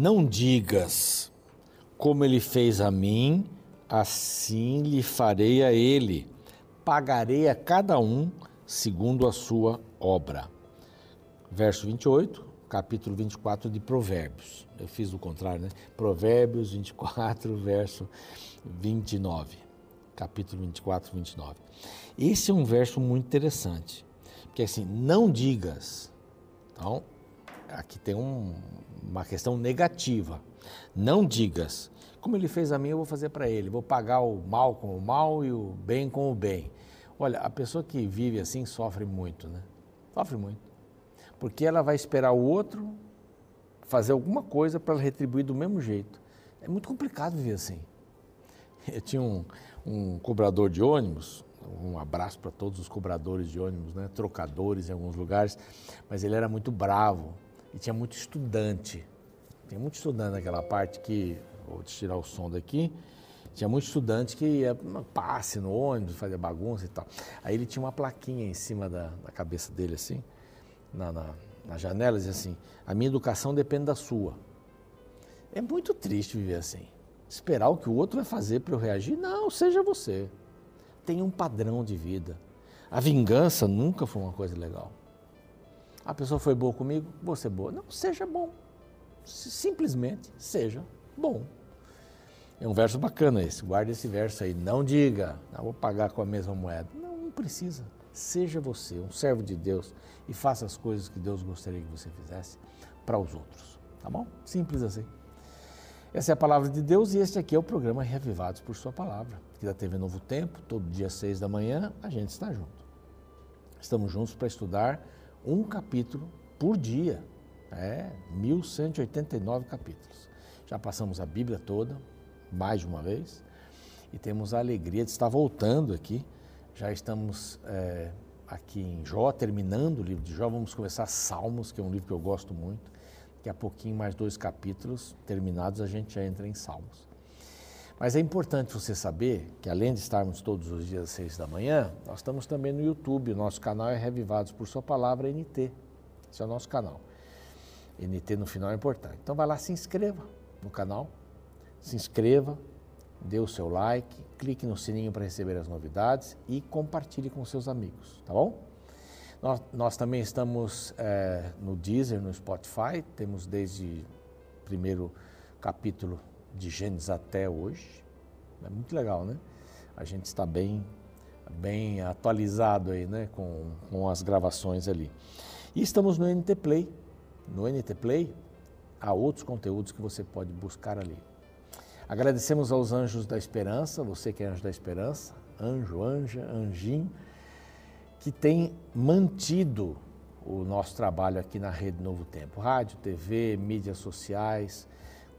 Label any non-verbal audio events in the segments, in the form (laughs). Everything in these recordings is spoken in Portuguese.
Não digas, como ele fez a mim, assim lhe farei a ele. Pagarei a cada um segundo a sua obra. Verso 28, capítulo 24 de Provérbios. Eu fiz o contrário, né? Provérbios 24, (laughs) verso 29. Capítulo 24, 29. Esse é um verso muito interessante. Porque assim, não digas. Então, aqui tem um, uma questão negativa. Não digas, como ele fez a mim, eu vou fazer para ele. Vou pagar o mal com o mal e o bem com o bem. Olha, a pessoa que vive assim sofre muito, né? Sofre muito. Porque ela vai esperar o outro fazer alguma coisa para retribuir do mesmo jeito. É muito complicado viver assim. (laughs) Eu tinha um, um cobrador de ônibus, um abraço para todos os cobradores de ônibus, né? trocadores em alguns lugares, mas ele era muito bravo e tinha muito estudante. Tinha muito estudante naquela parte que, vou tirar o som daqui, tinha muito estudante que ia passe no ônibus, fazia bagunça e tal. Aí ele tinha uma plaquinha em cima da, da cabeça dele, assim, na, na, na janela, dizia assim: a minha educação depende da sua. É muito triste viver assim. Esperar o que o outro vai fazer para eu reagir? Não, seja você. Tenha um padrão de vida. A vingança nunca foi uma coisa legal. A pessoa foi boa comigo, você é boa. Não, seja bom. Simplesmente seja bom. É um verso bacana esse. Guarde esse verso aí. Não diga, não vou pagar com a mesma moeda. Não, não precisa. Seja você um servo de Deus e faça as coisas que Deus gostaria que você fizesse para os outros. Tá bom? Simples assim. Essa é a palavra de Deus e este aqui é o programa Reavivados por Sua Palavra, aqui da TV Novo Tempo, todo dia às seis da manhã, a gente está junto. Estamos juntos para estudar um capítulo por dia. É, 1189 capítulos. Já passamos a Bíblia toda, mais de uma vez, e temos a alegria de estar voltando aqui. Já estamos é, aqui em Jó, terminando o livro de Jó. Vamos começar Salmos, que é um livro que eu gosto muito. Daqui a pouquinho, mais dois capítulos terminados, a gente já entra em Salmos. Mas é importante você saber que, além de estarmos todos os dias às seis da manhã, nós estamos também no YouTube. O nosso canal é Revivados por Sua Palavra NT. Esse é o nosso canal. NT no final é importante. Então, vai lá, se inscreva no canal, se inscreva, dê o seu like, clique no sininho para receber as novidades e compartilhe com seus amigos, tá bom? Nós, nós também estamos é, no Deezer, no Spotify, temos desde o primeiro capítulo de Gênesis até hoje. É muito legal, né? A gente está bem, bem atualizado aí, né? Com, com as gravações ali. E estamos no NT Play. No NT Play há outros conteúdos que você pode buscar ali. Agradecemos aos anjos da esperança, você que é anjo da esperança, anjo, anja, anjinho, que tem mantido o nosso trabalho aqui na Rede Novo Tempo. Rádio, TV, mídias sociais,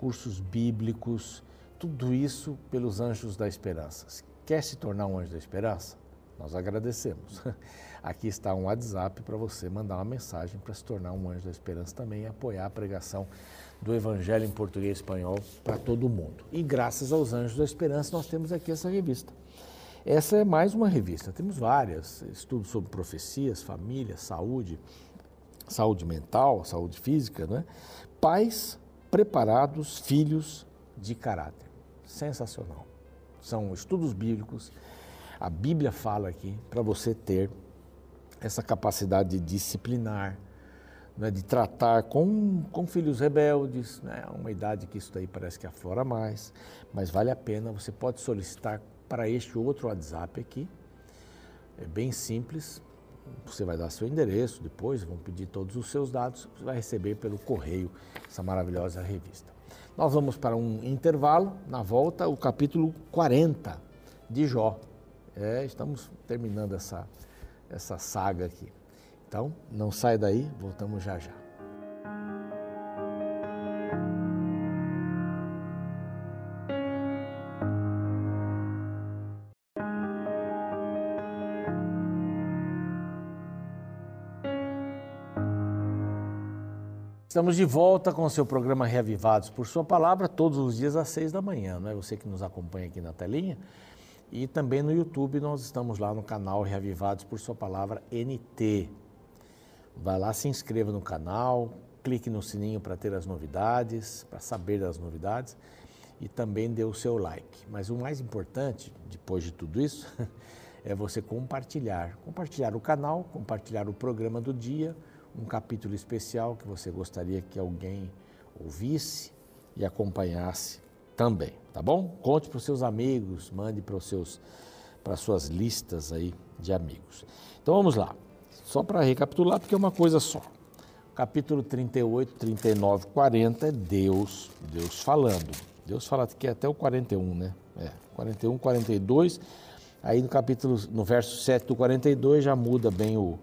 cursos bíblicos, tudo isso pelos anjos da esperança. Quer se tornar um anjo da esperança? Nós agradecemos. (laughs) Aqui está um WhatsApp para você mandar uma mensagem para se tornar um anjo da esperança também e apoiar a pregação do Evangelho em português e espanhol para todo mundo. E graças aos anjos da esperança nós temos aqui essa revista. Essa é mais uma revista. Temos várias, estudos sobre profecias, família, saúde, saúde mental, saúde física, né? Pais preparados filhos de caráter. Sensacional. São estudos bíblicos. A Bíblia fala aqui para você ter essa capacidade de disciplinar, né, de tratar com, com filhos rebeldes, né, uma idade que isso daí parece que aflora mais, mas vale a pena, você pode solicitar para este outro WhatsApp aqui, é bem simples, você vai dar seu endereço depois, vão pedir todos os seus dados, você vai receber pelo correio essa maravilhosa revista. Nós vamos para um intervalo, na volta, o capítulo 40 de Jó. É, estamos terminando essa, essa saga aqui. Então, não sai daí, voltamos já já. Estamos de volta com o seu programa Reavivados por Sua Palavra, todos os dias às seis da manhã, não é? Você que nos acompanha aqui na telinha. E também no YouTube, nós estamos lá no canal Reavivados por Sua Palavra NT. Vai lá, se inscreva no canal, clique no sininho para ter as novidades, para saber das novidades e também dê o seu like. Mas o mais importante, depois de tudo isso, (laughs) é você compartilhar. Compartilhar o canal, compartilhar o programa do dia, um capítulo especial que você gostaria que alguém ouvisse e acompanhasse também, tá bom? Conte para os seus amigos, mande para os seus para suas listas aí de amigos. Então vamos lá. Só para recapitular, porque é uma coisa só. Capítulo 38, 39, 40 é Deus, Deus falando. Deus fala aqui até o 41, né? É, 41, 42. Aí no capítulo, no verso 7 do 42 já muda bem o,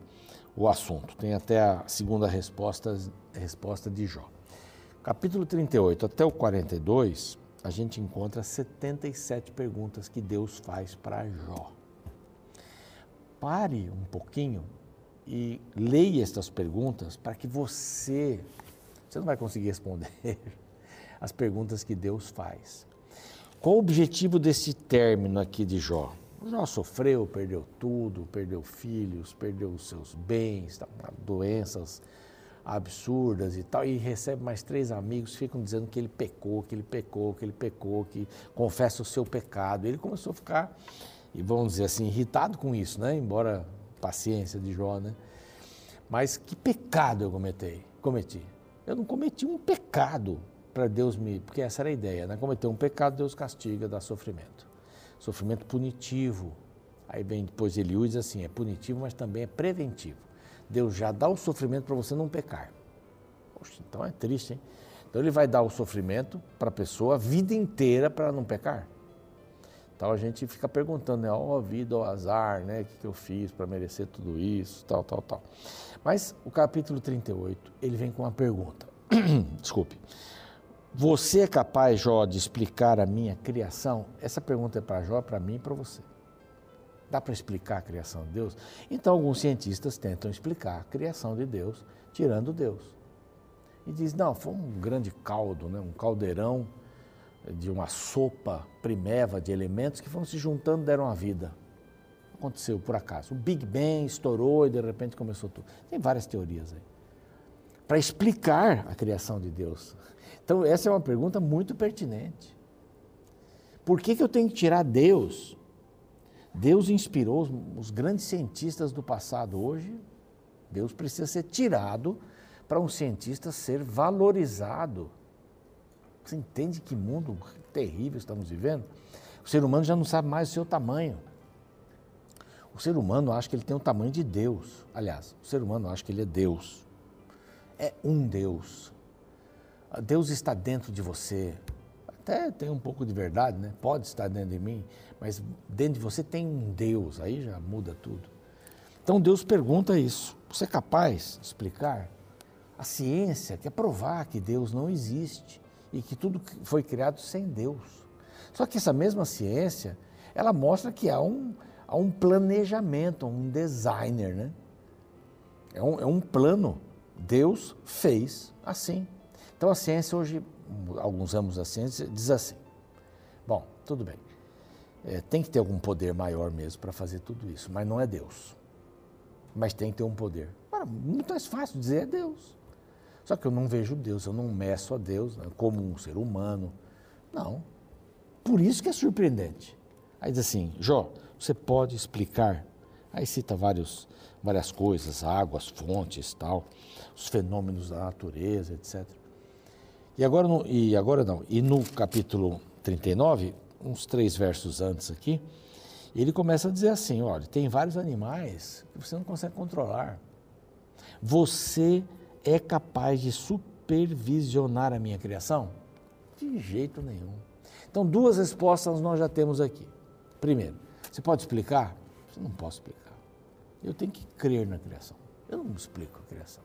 o assunto. Tem até a segunda resposta, resposta de Jó. Capítulo 38 até o 42, a gente encontra 77 perguntas que Deus faz para Jó. Pare um pouquinho e leia estas perguntas para que você, você não vai conseguir responder (laughs) as perguntas que Deus faz. Qual o objetivo desse término aqui de Jó? Jó sofreu, perdeu tudo, perdeu filhos, perdeu os seus bens, tá, doenças absurdas e tal, e recebe mais três amigos, ficam dizendo que ele pecou, que ele pecou, que ele pecou, que confessa o seu pecado. Ele começou a ficar, e vamos dizer assim, irritado com isso, né? Embora paciência de Jó, né? Mas que pecado eu cometi? Cometi. Eu não cometi um pecado para Deus me. Porque essa era a ideia, né? Cometer um pecado, Deus castiga, dá sofrimento. Sofrimento punitivo. Aí vem depois Eliú e diz assim: é punitivo, mas também é preventivo. Deus já dá o sofrimento para você não pecar. Poxa, então é triste, hein? Então ele vai dar o sofrimento para a pessoa a vida inteira para não pecar. Então a gente fica perguntando, né? Ó oh, vida, ó oh, azar, né? O que, que eu fiz para merecer tudo isso, tal, tal, tal. Mas o capítulo 38, ele vem com uma pergunta. (clears throat) Desculpe. Você é capaz, Jó, de explicar a minha criação? Essa pergunta é para Jó, para mim e para você. Dá para explicar a criação de Deus? Então, alguns cientistas tentam explicar a criação de Deus, tirando Deus. E diz: não, foi um grande caldo, né? um caldeirão de uma sopa primeva de elementos que foram se juntando deram a vida. Aconteceu por acaso. O Big Bang estourou e de repente começou tudo. Tem várias teorias aí. Para explicar a criação de Deus. Então, essa é uma pergunta muito pertinente. Por que, que eu tenho que tirar Deus Deus inspirou os, os grandes cientistas do passado. Hoje, Deus precisa ser tirado para um cientista ser valorizado. Você entende que mundo terrível estamos vivendo? O ser humano já não sabe mais o seu tamanho. O ser humano acha que ele tem o tamanho de Deus. Aliás, o ser humano acha que ele é Deus. É um Deus. Deus está dentro de você até tem um pouco de verdade, né? Pode estar dentro de mim, mas dentro de você tem um Deus, aí já muda tudo. Então Deus pergunta isso: você é capaz de explicar? A ciência quer provar que Deus não existe e que tudo foi criado sem Deus. Só que essa mesma ciência, ela mostra que há um, há um planejamento, um designer, né? É um, é um plano. Deus fez assim. Então a ciência hoje alguns ramos da ciência, diz assim: bom, tudo bem, é, tem que ter algum poder maior mesmo para fazer tudo isso, mas não é Deus. Mas tem que ter um poder. Muito mais fácil dizer é Deus. Só que eu não vejo Deus, eu não meço a Deus né, como um ser humano. Não. Por isso que é surpreendente. Aí diz assim, Jó, você pode explicar? Aí cita vários, várias coisas, águas, fontes, tal, os fenômenos da natureza, etc. E agora, no, e agora não, e no capítulo 39, uns três versos antes aqui, ele começa a dizer assim: olha, tem vários animais que você não consegue controlar. Você é capaz de supervisionar a minha criação? De jeito nenhum. Então, duas respostas nós já temos aqui. Primeiro, você pode explicar? Eu não posso explicar. Eu tenho que crer na criação. Eu não explico a criação.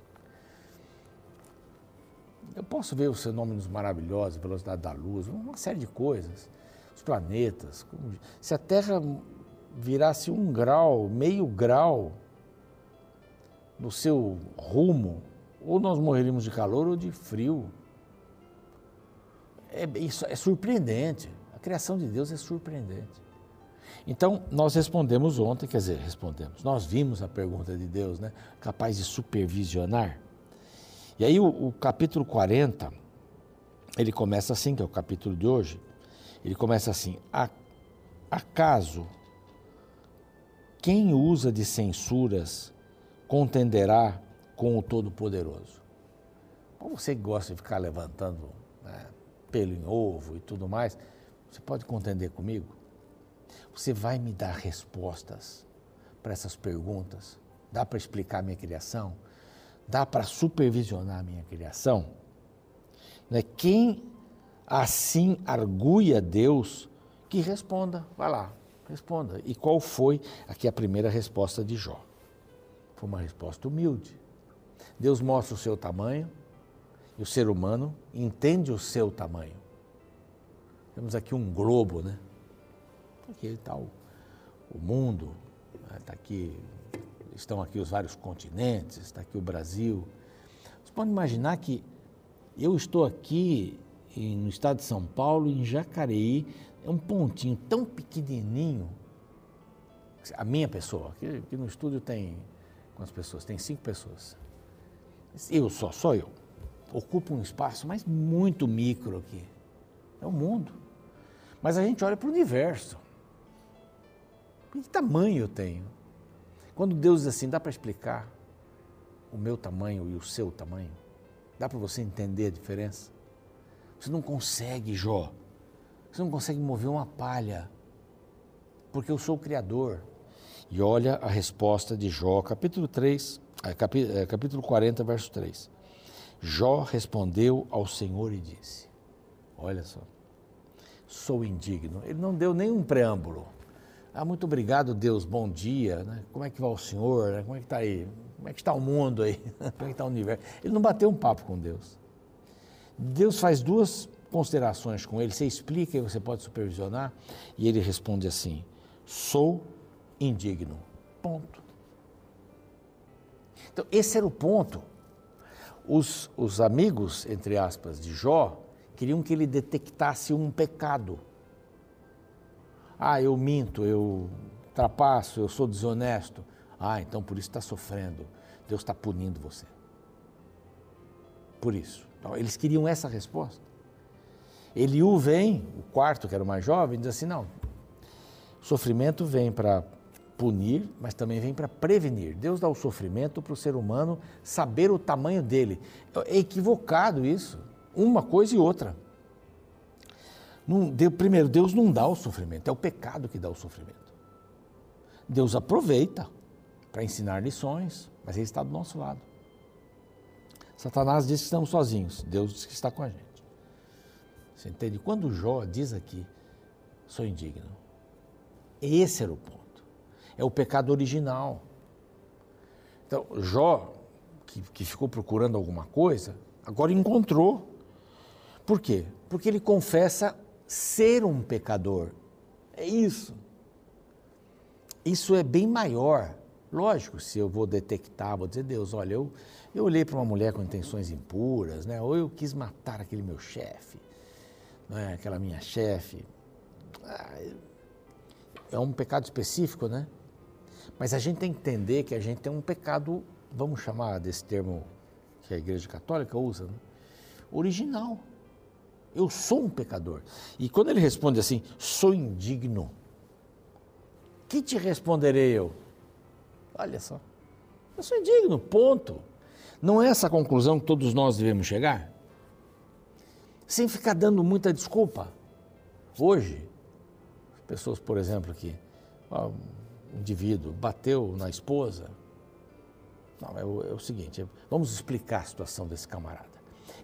Eu posso ver os fenômenos maravilhosos, velocidade da luz, uma série de coisas, os planetas. Se a Terra virasse um grau, meio grau no seu rumo, ou nós morreríamos de calor ou de frio. É, isso é surpreendente. A criação de Deus é surpreendente. Então, nós respondemos ontem, quer dizer, respondemos, nós vimos a pergunta de Deus, né? Capaz de supervisionar. E aí o, o capítulo 40, ele começa assim, que é o capítulo de hoje. Ele começa assim: Acaso quem usa de censuras contenderá com o Todo-Poderoso? Você que gosta de ficar levantando né, pelo em ovo e tudo mais, você pode contender comigo? Você vai me dar respostas para essas perguntas? Dá para explicar a minha criação? Dá para supervisionar a minha criação? Né? Quem assim arguia Deus, que responda, vai lá, responda. E qual foi aqui a primeira resposta de Jó? Foi uma resposta humilde. Deus mostra o seu tamanho e o ser humano entende o seu tamanho. Temos aqui um globo, né? Aqui está o, o mundo, está né? aqui, estão aqui os vários continentes, está aqui o Brasil. Você pode imaginar que eu estou aqui no estado de São Paulo, em Jacareí, é um pontinho tão pequenininho. A minha pessoa, aqui, aqui no estúdio tem quantas pessoas? Tem cinco pessoas. Eu só, só eu. Ocupo um espaço, mas muito micro aqui. É o mundo. Mas a gente olha para o universo. Que tamanho eu tenho? Quando Deus diz assim, dá para explicar o meu tamanho e o seu tamanho? Dá para você entender a diferença? Você não consegue, Jó. Você não consegue mover uma palha, porque eu sou o Criador. E olha a resposta de Jó, capítulo 3, é, capítulo 40, verso 3. Jó respondeu ao Senhor e disse: Olha só, sou indigno. Ele não deu nenhum preâmbulo. Ah, muito obrigado, Deus, bom dia. Né? Como é que vai o Senhor? Né? Como é que está aí? Como é que está o mundo aí? (laughs) Como é que está o universo? Ele não bateu um papo com Deus. Deus faz duas considerações com ele, você explica e você pode supervisionar, e ele responde assim: sou indigno. Ponto. Então, esse era o ponto. Os, os amigos, entre aspas, de Jó, queriam que ele detectasse um pecado. Ah, eu minto, eu trapaço, eu sou desonesto. Ah, então por isso está sofrendo. Deus está punindo você. Por isso. Então, eles queriam essa resposta. Eliú vem, o quarto, que era o mais jovem, diz assim: não, o sofrimento vem para punir, mas também vem para prevenir. Deus dá o sofrimento para o ser humano saber o tamanho dele. É equivocado isso, uma coisa e outra. Não, primeiro, Deus não dá o sofrimento, é o pecado que dá o sofrimento. Deus aproveita para ensinar lições, mas Ele está do nosso lado. Satanás diz que estamos sozinhos, Deus diz que está com a gente. Você entende? Quando Jó diz aqui, sou indigno, esse era o ponto. É o pecado original. Então, Jó, que, que ficou procurando alguma coisa, agora encontrou. Por quê? Porque ele confessa ser um pecador. É isso. Isso é bem maior. Lógico, se eu vou detectar, vou dizer, Deus, olha, eu, eu olhei para uma mulher com intenções impuras, né? ou eu quis matar aquele meu chefe, né? aquela minha chefe. Ah, é um pecado específico, né? Mas a gente tem que entender que a gente tem um pecado, vamos chamar desse termo que a Igreja Católica usa, né? original. Eu sou um pecador. E quando ele responde assim, sou indigno, que te responderei eu? Olha só, eu sou indigno, ponto. Não é essa a conclusão que todos nós devemos chegar? Sem ficar dando muita desculpa. Hoje, pessoas, por exemplo, que um indivíduo bateu na esposa. Não, é o, é o seguinte, vamos explicar a situação desse camarada.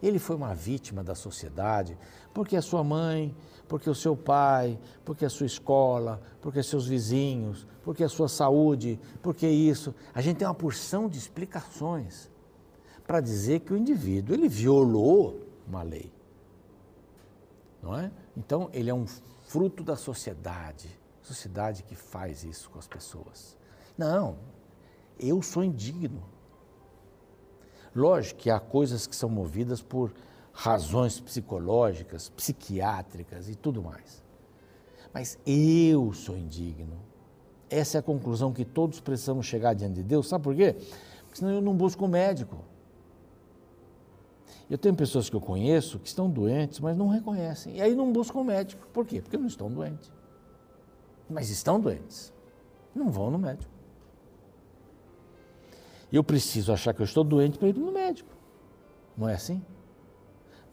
Ele foi uma vítima da sociedade, porque a sua mãe, porque o seu pai, porque a sua escola, porque seus vizinhos, porque a sua saúde, porque isso. A gente tem uma porção de explicações para dizer que o indivíduo ele violou uma lei. Não é? Então, ele é um fruto da sociedade, sociedade que faz isso com as pessoas. Não, eu sou indigno. Lógico que há coisas que são movidas por razões psicológicas, psiquiátricas e tudo mais. Mas eu sou indigno. Essa é a conclusão que todos precisamos chegar diante de Deus. Sabe por quê? Porque senão eu não busco um médico. Eu tenho pessoas que eu conheço que estão doentes, mas não reconhecem. E aí não buscam médico. Por quê? Porque não estão doentes. Mas estão doentes. Não vão no médico. Eu preciso achar que eu estou doente para ir no médico. Não é assim?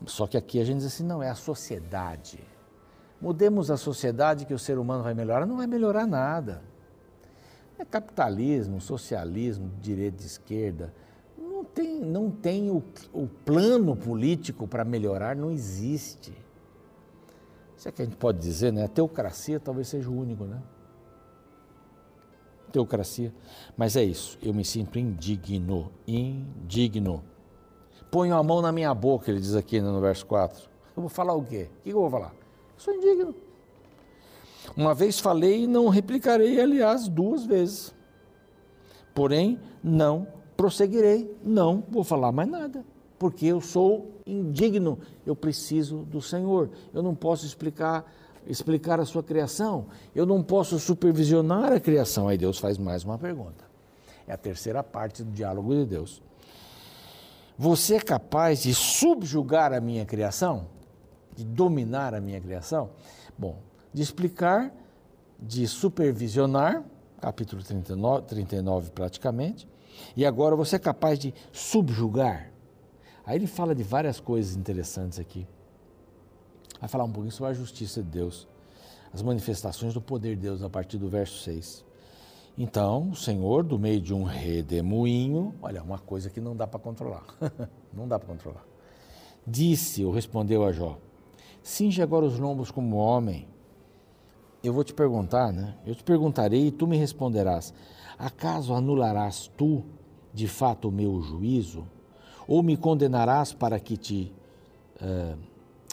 Só que aqui a gente diz assim: não, é a sociedade. Mudemos a sociedade que o ser humano vai melhorar. Não vai melhorar nada. É capitalismo, socialismo, direita e esquerda tem, não tem o, o plano político para melhorar, não existe. Isso é que a gente pode dizer, né? A teocracia talvez seja o único, né? Teocracia. Mas é isso, eu me sinto indigno, indigno. Ponho a mão na minha boca, ele diz aqui no verso 4. Eu vou falar o quê? O que eu vou falar? Eu sou indigno. Uma vez falei e não replicarei, aliás, duas vezes. Porém, não prosseguirei. Não vou falar mais nada, porque eu sou indigno, eu preciso do Senhor. Eu não posso explicar explicar a sua criação, eu não posso supervisionar a criação. Aí Deus faz mais uma pergunta. É a terceira parte do diálogo de Deus. Você é capaz de subjugar a minha criação? De dominar a minha criação? Bom, de explicar, de supervisionar, capítulo 39, 39 praticamente, e agora você é capaz de subjugar. Aí ele fala de várias coisas interessantes aqui. Vai falar um pouquinho sobre a justiça de Deus, as manifestações do poder de Deus a partir do verso 6. Então, o Senhor, do meio de um redemoinho, olha, uma coisa que não dá para controlar. (laughs) não dá para controlar. Disse, ou respondeu a Jó: Cinge agora os lombos como homem. Eu vou te perguntar, né? Eu te perguntarei e tu me responderás. Acaso anularás tu, de fato, o meu juízo? Ou me condenarás para que te uh,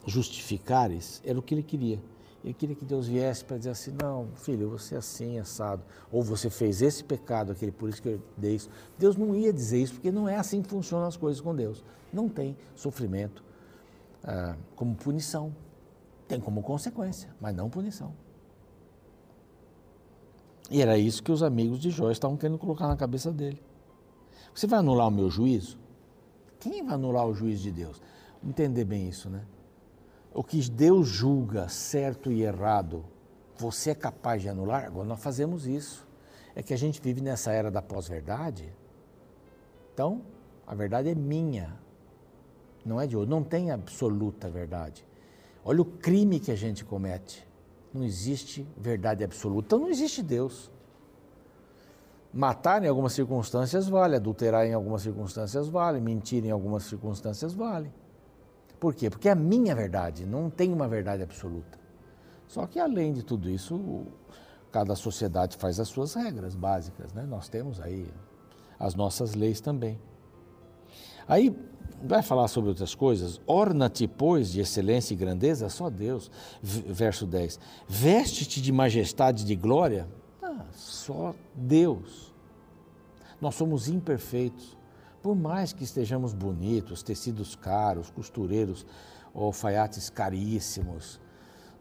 justificares? Era o que ele queria. Ele queria que Deus viesse para dizer assim: não, filho, você é assim, assado. Ou você fez esse pecado, aquele, por isso que eu dei isso. Deus não ia dizer isso, porque não é assim que funcionam as coisas com Deus. Não tem sofrimento uh, como punição. Tem como consequência, mas não punição. E era isso que os amigos de Jó estavam querendo colocar na cabeça dele. Você vai anular o meu juízo? Quem vai anular o juízo de Deus? Entender bem isso, né? O que Deus julga certo e errado, você é capaz de anular? Agora nós fazemos isso. É que a gente vive nessa era da pós-verdade. Então, a verdade é minha, não é de outro. Não tem absoluta verdade. Olha o crime que a gente comete não existe verdade absoluta, então não existe Deus. Matar em algumas circunstâncias vale, adulterar em algumas circunstâncias vale, mentir em algumas circunstâncias vale. Por quê? Porque é a minha verdade, não tem uma verdade absoluta. Só que além de tudo isso, cada sociedade faz as suas regras básicas, né? Nós temos aí as nossas leis também. Aí vai falar sobre outras coisas. Orna-te, pois, de excelência e grandeza, só Deus. Verso 10. Veste-te de majestade e de glória, ah, só Deus. Nós somos imperfeitos. Por mais que estejamos bonitos, tecidos caros, costureiros, alfaiates caríssimos,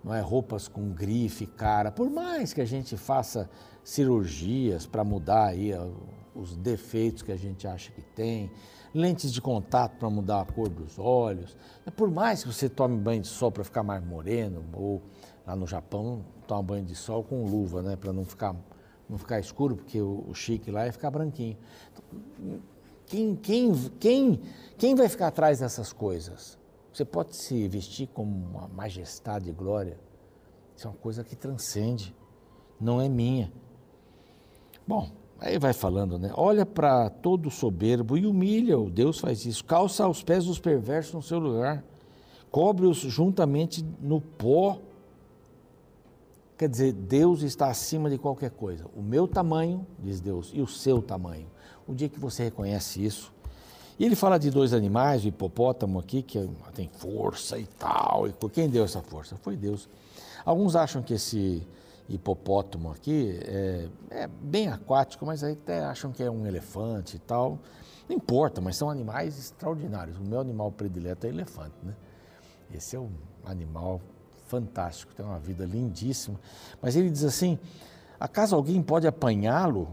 não é roupas com grife cara, por mais que a gente faça cirurgias para mudar aí os defeitos que a gente acha que tem, lentes de contato para mudar a cor dos olhos. Por mais que você tome banho de sol para ficar mais moreno, ou lá no Japão, toma banho de sol com luva, né, para não ficar, não ficar escuro, porque o, o chique lá é ficar branquinho. Então, quem, quem, quem, quem vai ficar atrás dessas coisas? Você pode se vestir como uma majestade e glória. Isso é uma coisa que transcende, não é minha. Bom, Aí vai falando, né? Olha para todo soberbo e humilha-o. Deus faz isso. Calça os pés dos perversos no seu lugar. Cobre-os juntamente no pó. Quer dizer, Deus está acima de qualquer coisa. O meu tamanho, diz Deus, e o seu tamanho. O dia que você reconhece isso. E ele fala de dois animais, o hipopótamo aqui, que tem força e tal. E quem deu essa força? Foi Deus. Alguns acham que esse hipopótamo aqui é, é, bem aquático, mas até acham que é um elefante e tal. Não importa, mas são animais extraordinários. O meu animal predileto é elefante, né? Esse é um animal fantástico, tem uma vida lindíssima. Mas ele diz assim: acaso alguém pode apanhá-lo?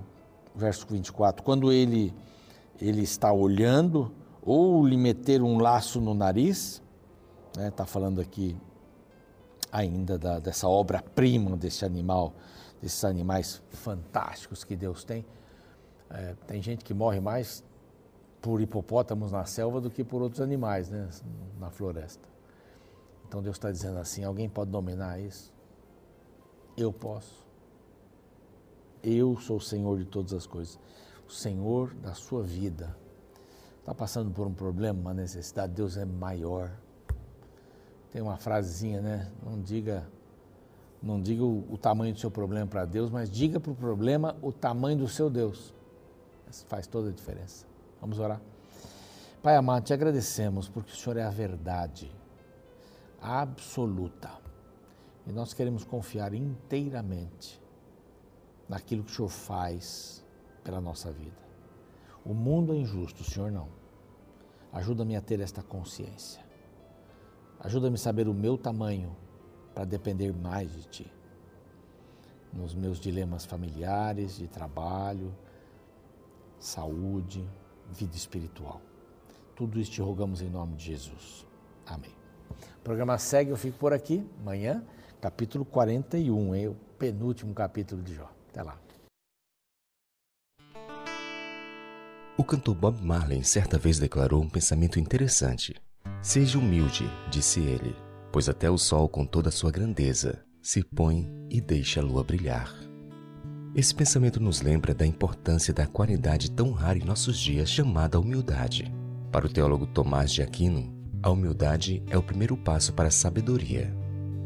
Verso 24, quando ele, ele está olhando ou lhe meter um laço no nariz, está né? Tá falando aqui ainda da, dessa obra-prima desse animal, desses animais fantásticos que Deus tem. É, tem gente que morre mais por hipopótamos na selva do que por outros animais né, na floresta. Então Deus está dizendo assim: alguém pode dominar isso? Eu posso. Eu sou o Senhor de todas as coisas, o Senhor da sua vida. Está passando por um problema, uma necessidade, Deus é maior. Tem uma frasezinha, né? Não diga, não diga o, o tamanho do seu problema para Deus, mas diga para o problema o tamanho do seu Deus. Isso faz toda a diferença. Vamos orar. Pai amado, te agradecemos porque o Senhor é a verdade absoluta. E nós queremos confiar inteiramente naquilo que o Senhor faz pela nossa vida. O mundo é injusto, o Senhor não. Ajuda-me a ter esta consciência. Ajuda-me a saber o meu tamanho para depender mais de Ti. Nos meus dilemas familiares, de trabalho, saúde, vida espiritual. Tudo isso te rogamos em nome de Jesus. Amém. O programa segue, eu fico por aqui. Amanhã, capítulo 41, hein? o penúltimo capítulo de Jó. Até lá. O cantor Bob Marley certa vez declarou um pensamento interessante. Seja humilde, disse ele, pois até o sol, com toda a sua grandeza, se põe e deixa a lua brilhar. Esse pensamento nos lembra da importância da qualidade tão rara em nossos dias chamada humildade. Para o teólogo Tomás de Aquino, a humildade é o primeiro passo para a sabedoria.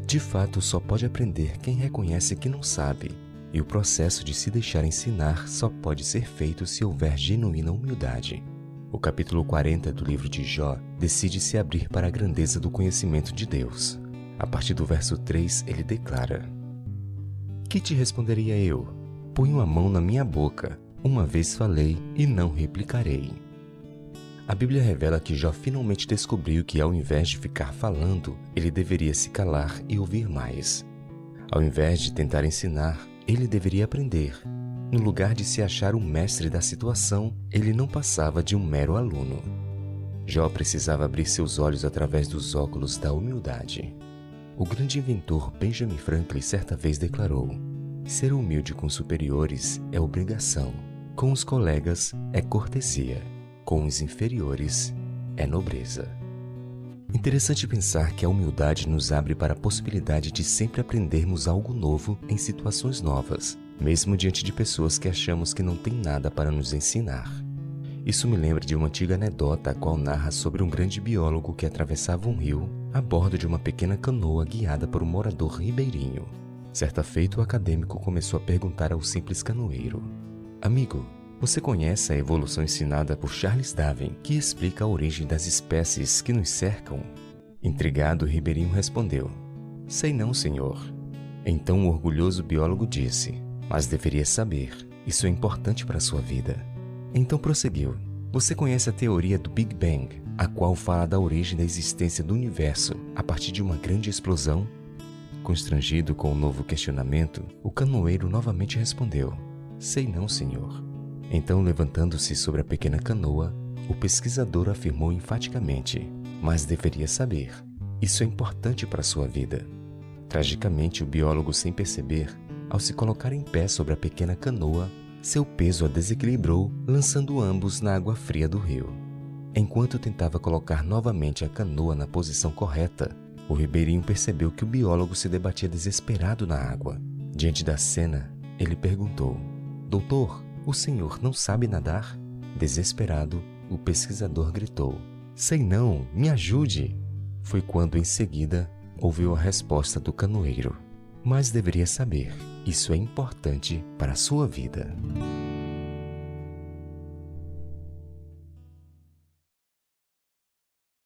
De fato, só pode aprender quem reconhece que não sabe, e o processo de se deixar ensinar só pode ser feito se houver genuína humildade. O capítulo 40 do livro de Jó decide se abrir para a grandeza do conhecimento de Deus. A partir do verso 3, ele declara: Que te responderia eu? Ponho a mão na minha boca. Uma vez falei e não replicarei. A Bíblia revela que Jó finalmente descobriu que, ao invés de ficar falando, ele deveria se calar e ouvir mais. Ao invés de tentar ensinar, ele deveria aprender. No lugar de se achar o mestre da situação, ele não passava de um mero aluno. Jó precisava abrir seus olhos através dos óculos da humildade. O grande inventor Benjamin Franklin certa vez declarou: Ser humilde com superiores é obrigação, com os colegas é cortesia, com os inferiores é nobreza. Interessante pensar que a humildade nos abre para a possibilidade de sempre aprendermos algo novo em situações novas, mesmo diante de pessoas que achamos que não têm nada para nos ensinar. Isso me lembra de uma antiga anedota a qual narra sobre um grande biólogo que atravessava um rio a bordo de uma pequena canoa guiada por um morador ribeirinho. Certa feita, o acadêmico começou a perguntar ao simples canoeiro: Amigo, você conhece a evolução ensinada por Charles Darwin, que explica a origem das espécies que nos cercam? Intrigado, Ribeirinho respondeu: Sei não, senhor. Então o orgulhoso biólogo disse: Mas deveria saber, isso é importante para a sua vida. Então prosseguiu: Você conhece a teoria do Big Bang, a qual fala da origem da existência do universo a partir de uma grande explosão Constrangido com o novo questionamento, o canoeiro novamente respondeu: Sei não, senhor. Então, levantando-se sobre a pequena canoa, o pesquisador afirmou enfaticamente: Mas deveria saber. Isso é importante para sua vida. Tragicamente, o biólogo, sem perceber, ao se colocar em pé sobre a pequena canoa, seu peso a desequilibrou, lançando ambos na água fria do rio. Enquanto tentava colocar novamente a canoa na posição correta, o ribeirinho percebeu que o biólogo se debatia desesperado na água. Diante da cena, ele perguntou: Doutor, o senhor não sabe nadar? Desesperado, o pesquisador gritou: Sei não, me ajude! Foi quando, em seguida, ouviu a resposta do canoeiro: Mas deveria saber, isso é importante para a sua vida.